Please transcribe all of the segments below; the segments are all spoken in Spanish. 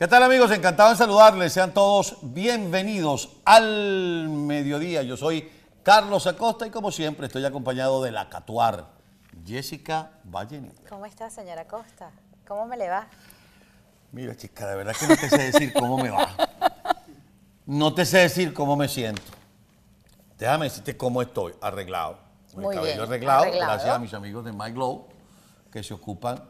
¿Qué tal amigos? Encantado en saludarles. Sean todos bienvenidos al mediodía. Yo soy Carlos Acosta y como siempre estoy acompañado de la Catuar, Jessica Vallenita. ¿Cómo está, señora Acosta? ¿Cómo me le va? Mira chica, de verdad que no te sé decir cómo me va. No te sé decir cómo me siento. Déjame decirte cómo estoy, arreglado. Con Muy el cabello bien, arreglado, arreglado. gracias a mis amigos de My Glow, que se ocupan.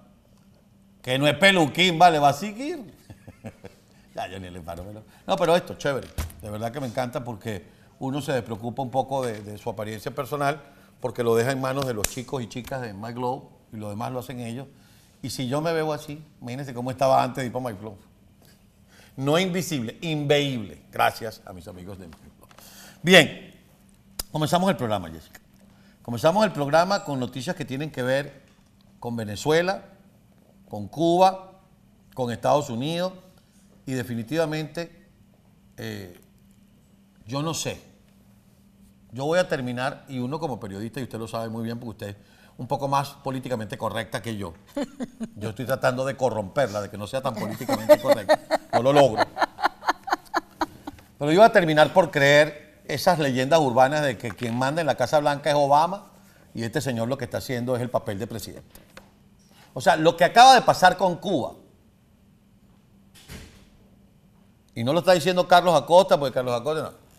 Que no es peluquín, vale, va a seguir. ya, yo ni le paro. No, pero esto, chévere. De verdad que me encanta porque uno se despreocupa un poco de, su apariencia personal porque lo deja en manos de los chicos y chicas de My Glow y lo demás lo hacen ellos. Y si yo me veo así, imagínense cómo estaba antes de ir para My Glow. No invisible, inveíble. Gracias a mis amigos de My Glow. Bien, comenzamos el programa, Jessica. Comenzamos el programa con noticias que tienen que ver con Venezuela, con Cuba, con Estados Unidos y definitivamente eh, yo no sé. Yo voy a terminar, y uno como periodista, y usted lo sabe muy bien porque usted es un poco más políticamente correcta que yo. Yo estoy tratando de corromperla, de que no sea tan políticamente correcta. No lo logro. Pero yo voy a terminar por creer esas leyendas urbanas de que quien manda en la Casa Blanca es Obama y este señor lo que está haciendo es el papel de presidente. O sea, lo que acaba de pasar con Cuba, y no lo está diciendo Carlos Acosta, porque Carlos Acosta no.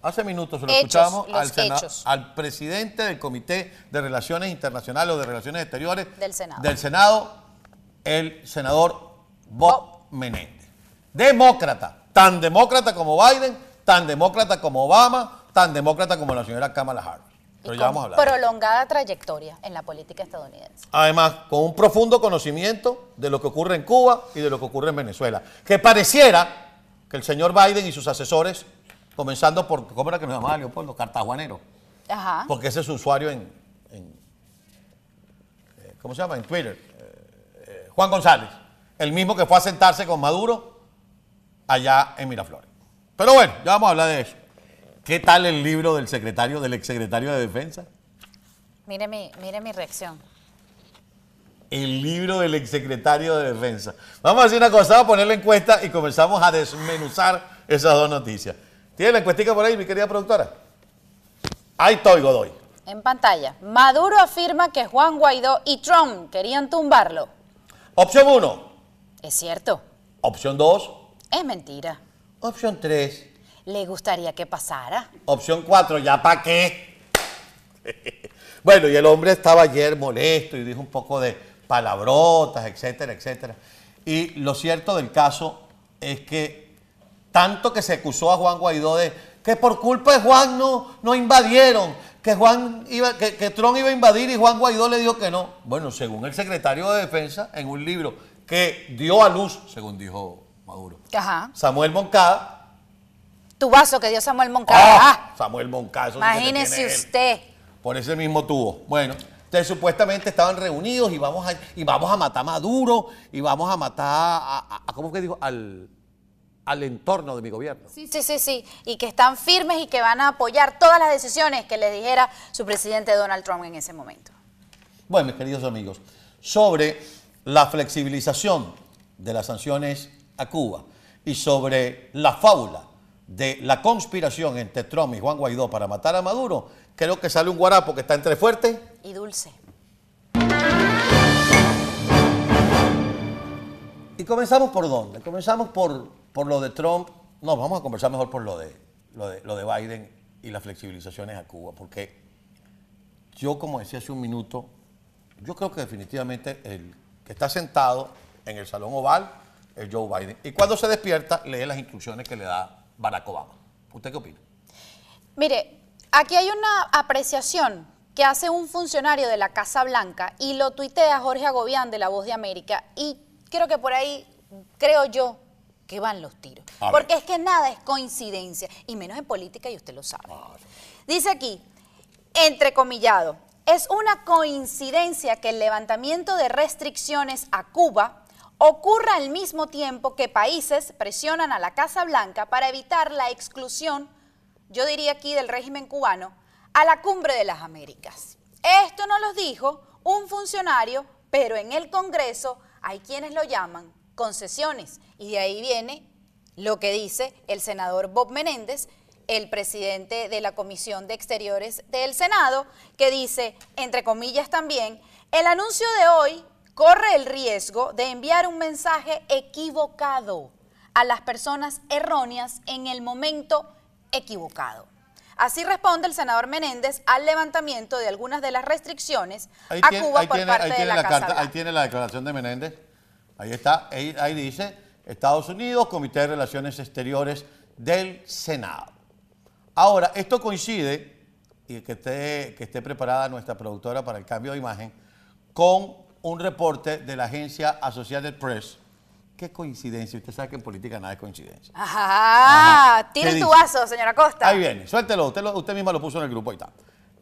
Hace minutos se lo Hechos, escuchamos al, sena- hechos. al presidente del Comité de Relaciones Internacionales o de Relaciones Exteriores Del Senado. del Senado, el senador Bob Menéndez. Demócrata, tan demócrata como Biden, tan demócrata como Obama, tan demócrata como la señora Kamala Harris. Pero Y ya con vamos a hablar. prolongada trayectoria en la política estadounidense. Además, con un profundo conocimiento de lo que ocurre en Cuba y de lo que ocurre en Venezuela. Que pareciera que el señor Biden y sus asesores, comenzando por, ¿cómo era que nos llamaba Leopoldo? Cartajuanero. Ajá. Porque ese es su usuario en, en, eh, ¿cómo se llama? En Twitter. Eh, eh, Juan González. El mismo que fue a sentarse con Maduro allá en Miraflores. Pero bueno, ya vamos a hablar de eso. ¿Qué tal el libro del secretario, del exsecretario de Defensa? Mire mi, mire mi reacción. El libro del exsecretario de Defensa. Vamos a hacer una cosa, vamos a poner la encuesta y comenzamos a desmenuzar esas dos noticias. ¿Tiene la encuestica por ahí, mi querida productora? Ahí estoy, Godoy. En pantalla, Maduro afirma que Juan Guaidó y Trump querían tumbarlo. Opción 1. Es cierto, Opción 2. es mentira. Opción 3. ¿Le gustaría que pasara? Opción 4. ¿Ya para qué? bueno, y el hombre estaba ayer molesto y dijo un poco de palabrotas, etcétera, etcétera. Y lo cierto del caso es que tanto que se acusó a Juan Guaidó de que por culpa de Juan no, no invadieron, que Juan iba, que, que Trump iba a invadir y Juan Guaidó le dijo que no. Bueno, según el secretario de Defensa, en un libro que dio a luz, según dijo Maduro, Ajá. Samuel Moncada. Tu vaso que dio Samuel Moncada. ¡Ah! Samuel Moncada. Imagínese usted. Por ese mismo tubo. Bueno, entonces supuestamente estaban reunidos y vamos a, y vamos a matar a Maduro y vamos a matar a, a- a- ¿cómo que dijo? Al, al entorno de mi gobierno. Sí, sí, sí, sí. Y que están firmes y que van a apoyar todas las decisiones que les dijera su presidente Donald Trump en ese momento. Bueno, mis queridos amigos, sobre la flexibilización de las sanciones a Cuba y sobre la fábula de la conspiración entre Trump y Juan Guaidó para matar a Maduro, creo que sale un guarapo que está entre fuerte Y dulce. Y comenzamos por dónde? Comenzamos por, por lo de Trump. No, vamos a conversar mejor por lo de, lo, de, lo de Biden y las flexibilizaciones a Cuba, porque yo, como decía hace un minuto, yo creo que definitivamente el que está sentado en el Salón Oval es Joe Biden. Y cuando se despierta, lee las instrucciones que le da Barack Obama. ¿Usted qué opina? Mire, aquí hay una apreciación que hace un funcionario de la Casa Blanca y lo tuitea Jorge Agobián de La Voz de América y creo que por ahí, creo yo, que van los tiros. A ver. Porque es que nada es coincidencia, y menos en política y usted lo sabe. Dice aquí, entrecomillado, es una coincidencia que el levantamiento de restricciones a Cuba ocurra al mismo tiempo que países presionan a la Casa Blanca para evitar la exclusión, yo diría aquí del régimen cubano, a la cumbre de las Américas. Esto no lo dijo un funcionario, pero en el Congreso hay quienes lo llaman concesiones. Y de ahí viene lo que dice el senador Bob Menéndez, el presidente de la Comisión de Exteriores del Senado, que dice, entre comillas también, el anuncio de hoy corre el riesgo de enviar un mensaje equivocado a las personas erróneas en el momento equivocado. Así responde el senador Menéndez al levantamiento de algunas de las restricciones Ahí a tiene- Cuba ahí por tiene- parte ahí de la, la Casa carta, ahí tiene la declaración de Menéndez. Ahí está, ahí, ahí dice Estados Unidos, Comité de Relaciones Exteriores del Senado. Ahora, esto coincide, y que esté, que esté preparada nuestra productora para el cambio de imagen, con un reporte de la agencia Associated Press. Qué coincidencia, usted sabe que en política nada es coincidencia. Ajá, Ajá. tire ¿Qué tu vaso, señora Costa. Ahí viene, suéltelo, usted, lo- usted misma lo puso en el grupo, ahí está.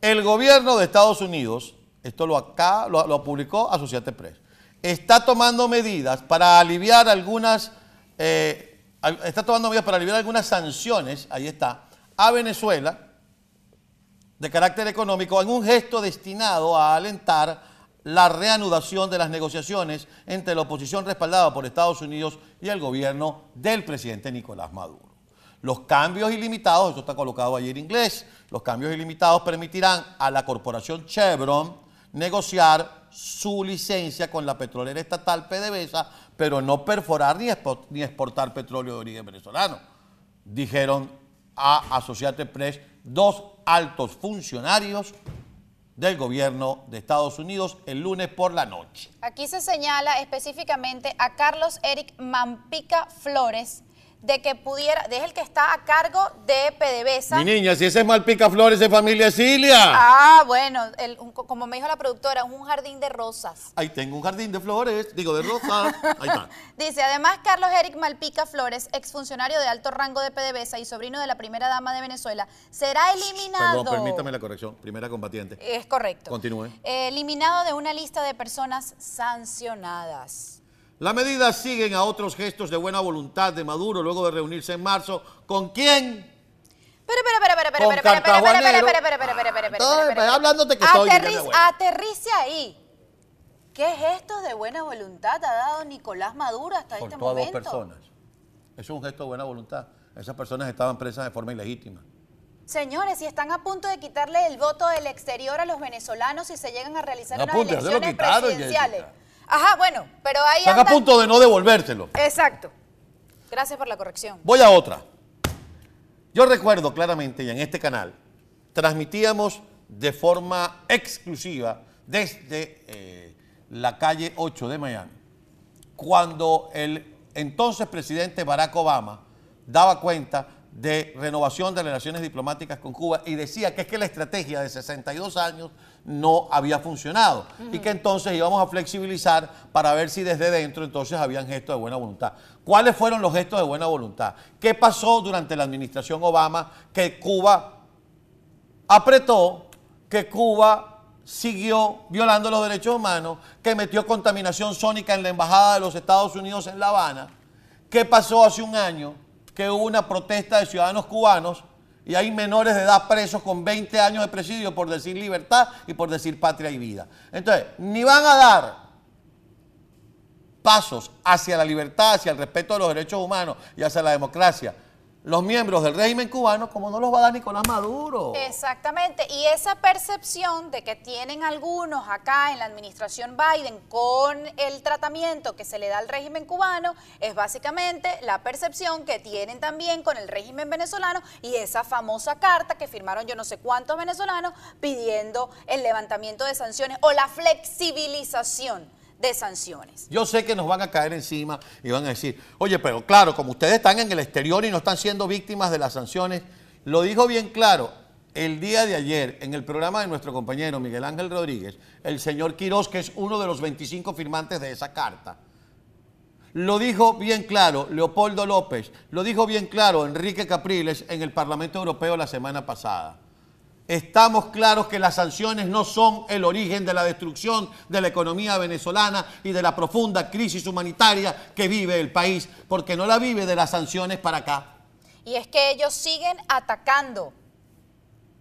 El gobierno de Estados Unidos, esto lo acá lo, lo publicó Associated Press, está tomando medidas para aliviar algunas, eh, está tomando medidas para aliviar algunas sanciones, ahí está, a Venezuela de carácter económico en un gesto destinado a alentar la reanudación de las negociaciones entre la oposición respaldada por Estados Unidos y el gobierno del presidente Nicolás Maduro. Los cambios ilimitados, esto está colocado ayer en inglés, los cambios ilimitados permitirán a la corporación Chevron negociar su licencia con la petrolera estatal PDVSA, pero no perforar ni ni exportar petróleo de origen venezolano dijeron a Associated Press dos altos funcionarios del gobierno de Estados Unidos el lunes por la noche. Aquí se señala específicamente a Carlos Eric Mampica Flores de que pudiera, es el que está a cargo de PDVSA. Mi niña, si ese es Malpica Flores de familia Cilia. Ah, bueno, el- un- como me dijo la productora, es un jardín de rosas. Ahí tengo un jardín de flores, digo de rosas. Ahí está. Dice, además, Carlos Eric Malpica Flores, exfuncionario de alto rango de PDVSA y sobrino de la primera dama de Venezuela, será eliminado. Perdón, permítame la corrección. Primera combatiente. Es correcto. Continúe. Eh, eliminado de una lista de personas sancionadas. Las medidas siguen a otros gestos de buena voluntad de Maduro luego de reunirse en marzo. ¿Con quién? Pero, pero, pero, pero, pero, Con pero, pero, pero, pero, pero, Ah. Aterrice ahí. ¿Qué gestos de buena voluntad ha dado Nicolás Maduro hasta este Soltó a dos momento? personas. Es un gesto de buena voluntad. Esas personas estaban presas de forma ilegítima. Señores, si están a punto de quitarle el voto del exterior a los venezolanos si se llegan a realizar No unas elecciones quitaron, presidenciales. Jessica. Ajá, bueno, pero ahí Están a punto de no devolvérselo. Exacto. Gracias por la corrección. Voy a otra. Yo recuerdo claramente, y en este canal, transmitíamos de forma exclusiva desde eh, la calle 8 de Miami, cuando el entonces presidente Barack Obama daba cuenta de renovación de relaciones diplomáticas con Cuba y decía que es que la estrategia de 62 años no había funcionado y que entonces íbamos a flexibilizar para ver si desde dentro entonces habían gestos de buena voluntad. ¿Cuáles fueron los gestos de buena voluntad? ¿Qué pasó durante la administración Obama que Cuba apretó, que Cuba siguió violando los derechos humanos, que metió contaminación sónica en la Embajada de los Estados Unidos en La Habana. ¿Qué pasó hace un año? Que hubo una protesta de ciudadanos cubanos y hay menores de edad presos con 20 años de presidio por decir libertad y por decir patria y vida. Entonces, ni van a dar pasos hacia la libertad, hacia el respeto de los derechos humanos y hacia la democracia los miembros del régimen cubano como no los va a dar Nicolás Maduro. Exactamente, y esa percepción de que tienen algunos acá en la administración Biden con el tratamiento que se le da al régimen cubano es básicamente la percepción que tienen también con el régimen venezolano y esa famosa carta que firmaron yo no sé cuántos venezolanos pidiendo el levantamiento de sanciones o la flexibilización de sanciones. Yo sé que nos van a caer encima y van a decir, oye, pero claro, como ustedes están en el exterior y no están siendo víctimas de las sanciones, lo dijo bien claro el día de ayer en el programa de nuestro compañero Miguel Ángel Rodríguez, el señor Quirós, que es uno de los 25 firmantes de esa carta. Lo dijo bien claro Leopoldo López, lo dijo bien claro Enrique Capriles en el Parlamento Europeo la semana pasada. Estamos claros que las sanciones no son el origen de la destrucción de la economía venezolana y de la profunda crisis humanitaria que vive el país, porque no la vive de las sanciones para acá. Y es que ellos siguen atacando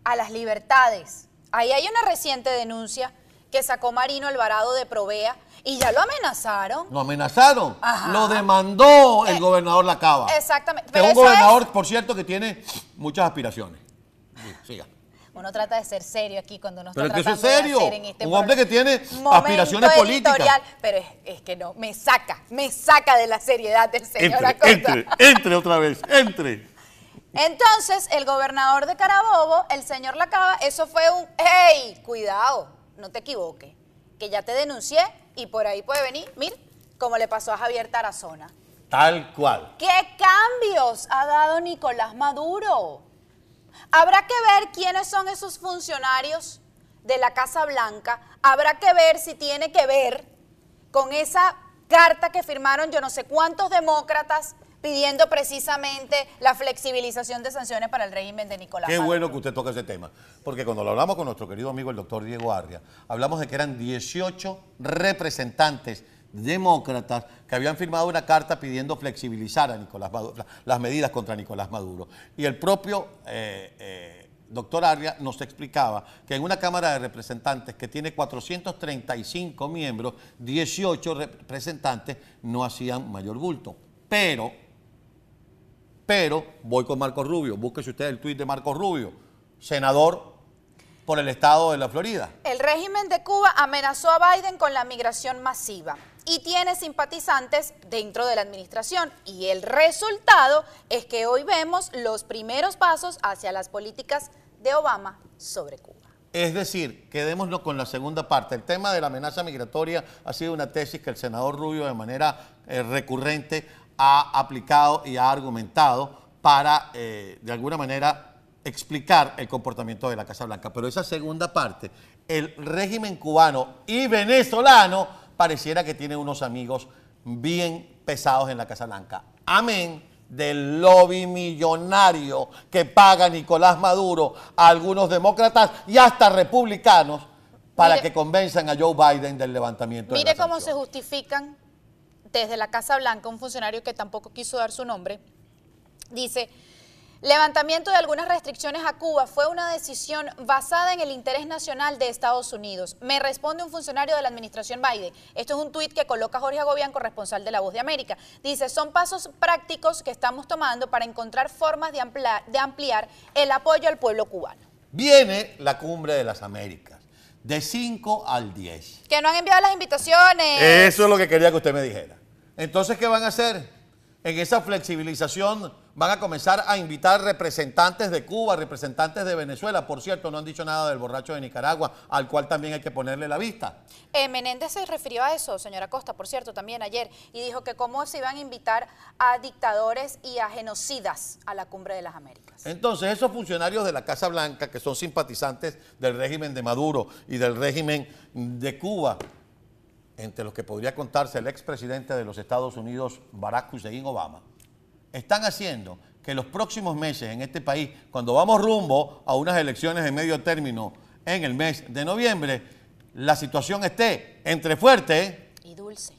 a las libertades. Ahí hay una reciente denuncia que sacó Marino Alvarado de Provea y ya lo amenazaron. Lo amenazaron. Ajá. Lo demandó el Eh, gobernador Lacaba. exactamente. Que es Pero un gobernador, es- por cierto, que tiene muchas aspiraciones. Sí, siga. Uno trata de ser serio aquí cuando uno Pero está eso es tratando de serio. hacer en este Un hombre que tiene momento aspiraciones políticas. editorial. Pero es, es que no, me saca, me saca de la seriedad del señor Entre, Acosta. entre, entre otra vez, entre. Entonces, el gobernador de Carabobo, el señor Lacaba, eso fue un, hey, cuidado, no te equivoques, que ya te denuncié y por ahí puede venir, mira, como le pasó a Javier Tarazona. Tal cual. ¿Qué cambios ha dado Nicolás Maduro? Habrá que ver quiénes son esos funcionarios de la Casa Blanca. Habrá que ver si tiene que ver con esa carta que firmaron yo no sé cuántos demócratas pidiendo precisamente la flexibilización de sanciones para el régimen de Nicolás Qué Maduro. bueno que usted toque ese tema. Porque cuando lo hablamos con nuestro querido amigo el doctor Diego Arria, hablamos de que eran 18 representantes demócratas que habían firmado una carta pidiendo flexibilizar a Nicolás Maduro, la- las medidas contra Nicolás Maduro. Y el propio eh, eh, doctor Arria nos explicaba que en una Cámara de Representantes que tiene 435 miembros, 18 representantes no hacían mayor bulto. Pero pero voy con Marco Rubio. Búsquese usted el tuit de Marco Rubio, senador por el estado de la Florida. El régimen de Cuba amenazó a Biden con la migración masiva y tiene simpatizantes dentro de la administración. Y el resultado es que hoy vemos los primeros pasos hacia las políticas de Obama sobre Cuba. Es decir, quedémonos con la segunda parte. El tema de la amenaza migratoria ha sido una tesis que el senador Rubio de manera eh, recurrente ha aplicado y ha argumentado para, eh, de alguna manera, explicar el comportamiento de la Casa Blanca. Pero esa segunda parte, el régimen cubano y venezolano, pareciera que tiene unos amigos bien pesados en la Casa Blanca. Amén del lobby millonario que paga Nicolás Maduro a algunos demócratas y hasta republicanos para Mire- que convenzan a Joe Biden del levantamiento de Mire las cómo se justifican desde la Casa Blanca, un funcionario que tampoco quiso dar su nombre, dice, levantamiento de algunas restricciones a Cuba fue una decisión basada en el interés nacional de Estados Unidos. Me responde un funcionario de la administración Biden. Esto es un tuit que coloca Jorge Agobián, corresponsal de La Voz de América. Dice, son pasos prácticos que estamos tomando para encontrar formas de ampliar, de ampliar el apoyo al pueblo cubano. Viene la cumbre de las Américas, de 5 al 10. Que no han enviado las invitaciones. Eso es lo que quería que usted me dijera. Entonces, ¿qué van a hacer? En esa flexibilización van a comenzar a invitar representantes de Cuba, representantes de Venezuela. Por cierto, no han dicho nada del borracho de Nicaragua, al cual también hay que ponerle la vista. Eh, Menéndez se refirió a eso, señora Costa, por cierto, también ayer, y dijo que cómo se iban a invitar a dictadores y a genocidas a la cumbre de las Américas. Entonces, esos funcionarios de la Casa Blanca, que son simpatizantes del régimen de Maduro y del régimen de Cuba, entre los que podría contarse el expresidente de los Estados Unidos, Barack Hussein Obama, están haciendo que los próximos meses en este país, cuando vamos rumbo a unas elecciones de medio término en el mes de noviembre, la situación esté entre fuerte Y dulce.